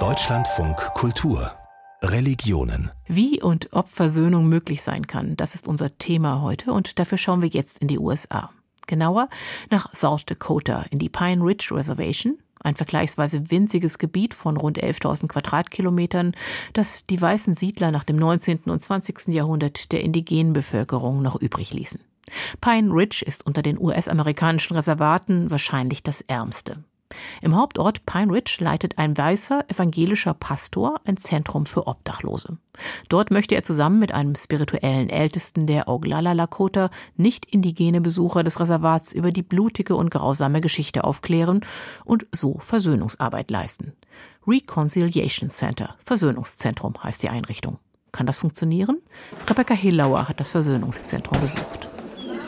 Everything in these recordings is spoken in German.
Deutschlandfunk Kultur Religionen. Wie und ob Versöhnung möglich sein kann, das ist unser Thema heute und dafür schauen wir jetzt in die USA. Genauer nach South Dakota in die Pine Ridge Reservation, ein vergleichsweise winziges Gebiet von rund 11.000 Quadratkilometern, das die weißen Siedler nach dem 19. und 20. Jahrhundert der indigenen Bevölkerung noch übrig ließen. Pine Ridge ist unter den US-amerikanischen Reservaten wahrscheinlich das ärmste. Im Hauptort Pine Ridge leitet ein weißer evangelischer Pastor ein Zentrum für Obdachlose. Dort möchte er zusammen mit einem spirituellen Ältesten der Oglala Lakota nicht indigene Besucher des Reservats über die blutige und grausame Geschichte aufklären und so Versöhnungsarbeit leisten. Reconciliation Center, Versöhnungszentrum heißt die Einrichtung. Kann das funktionieren? Rebecca Hillauer hat das Versöhnungszentrum besucht.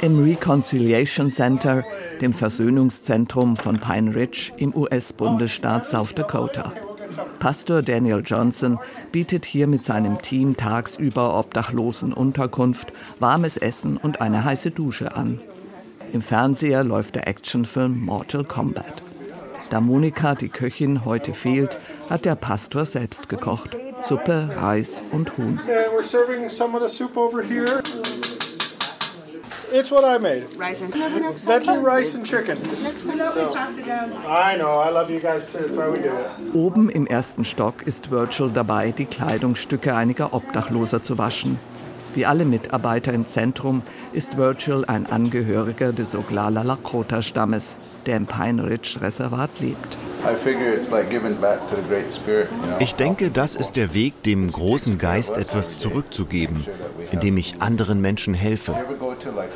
Im Reconciliation Center, dem Versöhnungszentrum von Pine Ridge im US-Bundesstaat South Dakota. Pastor Daniel Johnson bietet hier mit seinem Team tagsüber Obdachlosen Unterkunft, warmes Essen und eine heiße Dusche an. Im Fernseher läuft der Actionfilm Mortal Kombat. Da Monika, die Köchin, heute fehlt, hat der Pastor selbst gekocht. Suppe, Reis und Huhn. It's what I made. Rice and veggie rice and chicken. So, I know. I love you guys too. That's why we do it. Oben im ersten Stock ist Virgil dabei, die Kleidungsstücke einiger Obdachloser zu waschen. Wie alle Mitarbeiter im Zentrum ist Virgil ein Angehöriger des Oglala Lakota-Stammes, der im Pine Ridge Reservat lebt. Ich denke, das ist der Weg, dem großen Geist etwas zurückzugeben, indem ich anderen Menschen helfe.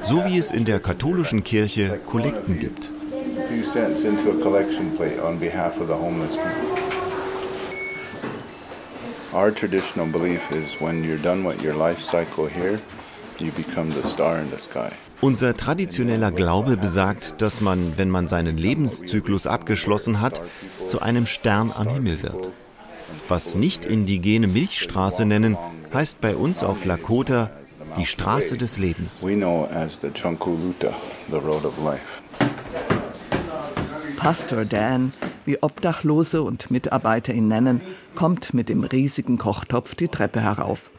So wie es in der katholischen Kirche Kollekten gibt. Our traditional belief is when you're done with your life cycle here, you become the star in the sky. Unser traditioneller Glaube besagt, dass man, wenn man seinen Lebenszyklus abgeschlossen hat, zu einem Stern am Himmel wird. Was nicht indigene Milchstraße nennen, heißt bei uns auf Lakota die Straße des Lebens. Pastor Dan, wie Obdachlose und Mitarbeiter ihn nennen, kommt mit dem riesigen Kochtopf die Treppe herauf.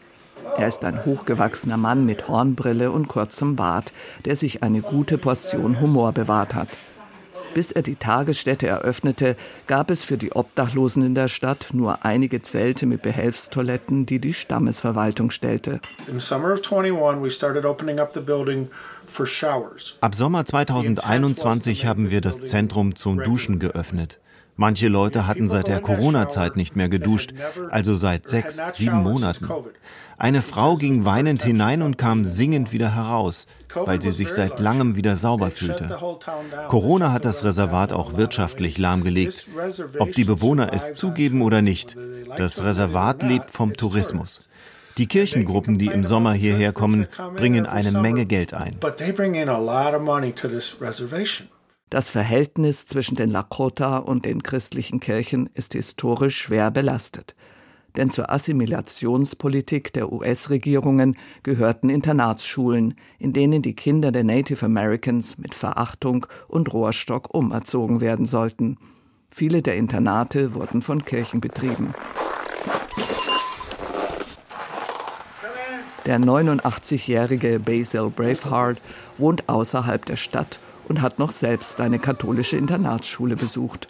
Er ist ein hochgewachsener Mann mit Hornbrille und kurzem Bart, der sich eine gute Portion Humor bewahrt hat. Bis er die Tagesstätte eröffnete, gab es für die Obdachlosen in der Stadt nur einige Zelte mit Behelfstoiletten, die die Stammesverwaltung stellte. Ab Sommer 2021 haben wir das Zentrum zum Duschen geöffnet. Manche Leute hatten seit der Corona-Zeit nicht mehr geduscht, also seit sechs, sieben Monaten. Eine Frau ging weinend hinein und kam singend wieder heraus, weil sie sich seit langem wieder sauber fühlte. Corona hat das Reservat auch wirtschaftlich lahmgelegt. Ob die Bewohner es zugeben oder nicht, das Reservat lebt vom Tourismus. Die Kirchengruppen, die im Sommer hierher kommen, bringen eine Menge Geld ein. Das Verhältnis zwischen den Lakota und den christlichen Kirchen ist historisch schwer belastet denn zur Assimilationspolitik der US-Regierungen gehörten Internatsschulen, in denen die Kinder der Native Americans mit Verachtung und Rohrstock umerzogen werden sollten. Viele der Internate wurden von Kirchen betrieben. Der 89-jährige Basil Braveheart wohnt außerhalb der Stadt und hat noch selbst eine katholische Internatsschule besucht.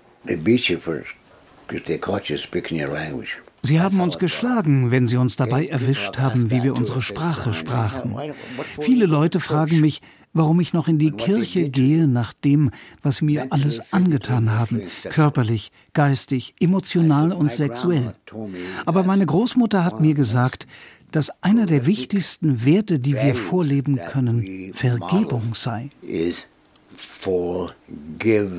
Sie haben uns geschlagen, wenn Sie uns dabei erwischt haben, wie wir unsere Sprache sprachen. Viele Leute fragen mich, warum ich noch in die Kirche gehe nach dem, was mir alles angetan haben, körperlich, geistig, emotional und sexuell. Aber meine Großmutter hat mir gesagt, dass einer der wichtigsten Werte, die wir vorleben können, Vergebung sei. Forgiveness.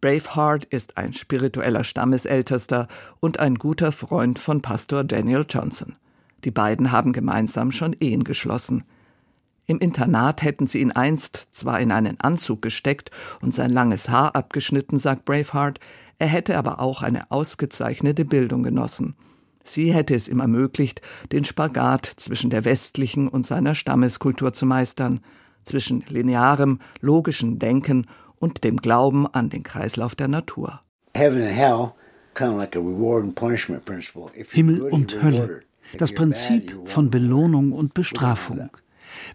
Braveheart ist ein spiritueller Stammesältester und ein guter Freund von Pastor Daniel Johnson. Die beiden haben gemeinsam schon Ehen geschlossen. Im Internat hätten sie ihn einst zwar in einen Anzug gesteckt und sein langes Haar abgeschnitten, sagt Braveheart, er hätte aber auch eine ausgezeichnete Bildung genossen. Sie hätte es ihm ermöglicht, den Spagat zwischen der westlichen und seiner Stammeskultur zu meistern, zwischen linearem, logischem Denken und dem Glauben an den Kreislauf der Natur. Himmel und Hölle. Das Prinzip von Belohnung und Bestrafung.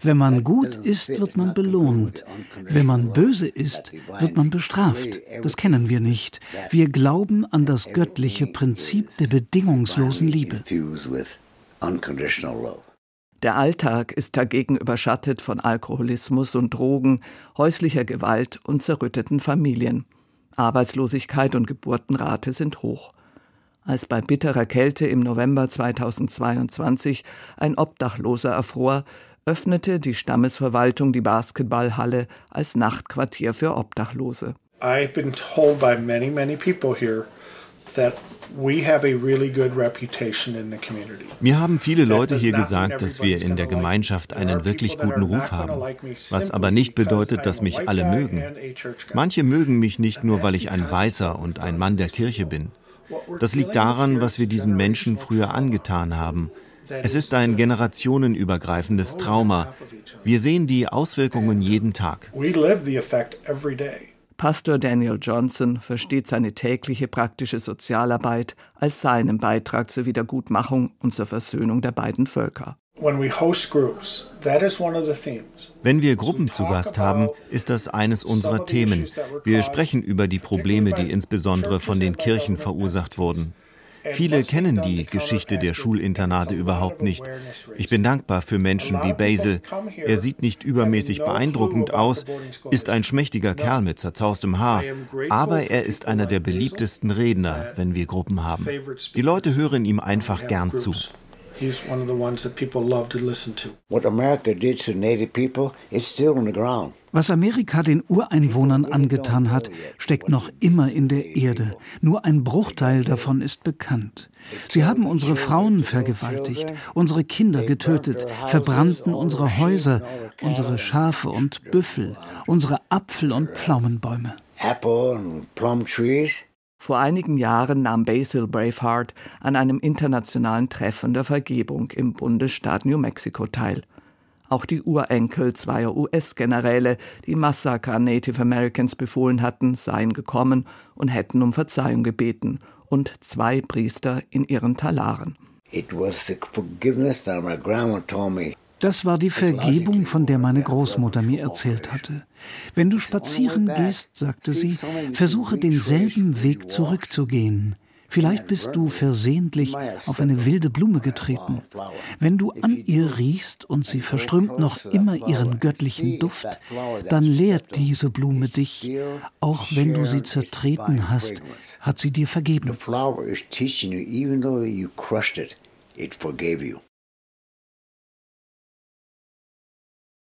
Wenn man gut ist, wird man belohnt. Wenn man böse ist, wird man bestraft. Das kennen wir nicht. Wir glauben an das göttliche Prinzip der bedingungslosen Liebe. Der Alltag ist dagegen überschattet von Alkoholismus und Drogen, häuslicher Gewalt und zerrütteten Familien. Arbeitslosigkeit und Geburtenrate sind hoch. Als bei bitterer Kälte im November 2022 ein Obdachloser erfror, öffnete die Stammesverwaltung die Basketballhalle als Nachtquartier für Obdachlose. I've been told by many, many people here that mir haben viele Leute hier gesagt, dass wir in der Gemeinschaft einen wirklich guten Ruf haben, was aber nicht bedeutet, dass mich alle mögen. Manche mögen mich nicht nur, weil ich ein Weißer und ein Mann der Kirche bin. Das liegt daran, was wir diesen Menschen früher angetan haben. Es ist ein generationenübergreifendes Trauma. Wir sehen die Auswirkungen jeden Tag. Pastor Daniel Johnson versteht seine tägliche praktische Sozialarbeit als seinen Beitrag zur Wiedergutmachung und zur Versöhnung der beiden Völker. Wenn wir Gruppen zu Gast haben, ist das eines unserer Themen. Wir sprechen über die Probleme, die insbesondere von den Kirchen verursacht wurden. Viele kennen die Geschichte der Schulinternate überhaupt nicht. Ich bin dankbar für Menschen wie Basil. Er sieht nicht übermäßig beeindruckend aus, ist ein schmächtiger Kerl mit zerzaustem Haar, aber er ist einer der beliebtesten Redner, wenn wir Gruppen haben. Die Leute hören ihm einfach gern zu. He's one of the ones that people love to listen to. What America did to native people is still on the ground. Was Amerika den Ureinwohnern angetan hat, steckt noch immer in der Erde. Nur ein Bruchteil davon ist bekannt. Sie haben unsere Frauen vergewaltigt, unsere Kinder getötet, verbrannten unsere Häuser, unsere Schafe und Büffel, unsere Apfel- und Pflaumenbäume. Apple and plum trees. Vor einigen Jahren nahm Basil Braveheart an einem internationalen Treffen der Vergebung im Bundesstaat New Mexico teil. Auch die Urenkel zweier US-Generäle, die Massaker Native Americans befohlen hatten, seien gekommen und hätten um Verzeihung gebeten und zwei Priester in ihren Talaren. It was the forgiveness that my grandma told me das war die Vergebung, von der meine Großmutter mir erzählt hatte. Wenn du spazieren gehst, sagte sie, versuche denselben Weg zurückzugehen. Vielleicht bist du versehentlich auf eine wilde Blume getreten. Wenn du an ihr riechst und sie verströmt noch immer ihren göttlichen Duft, dann lehrt diese Blume dich, auch wenn du sie zertreten hast, hat sie dir vergeben.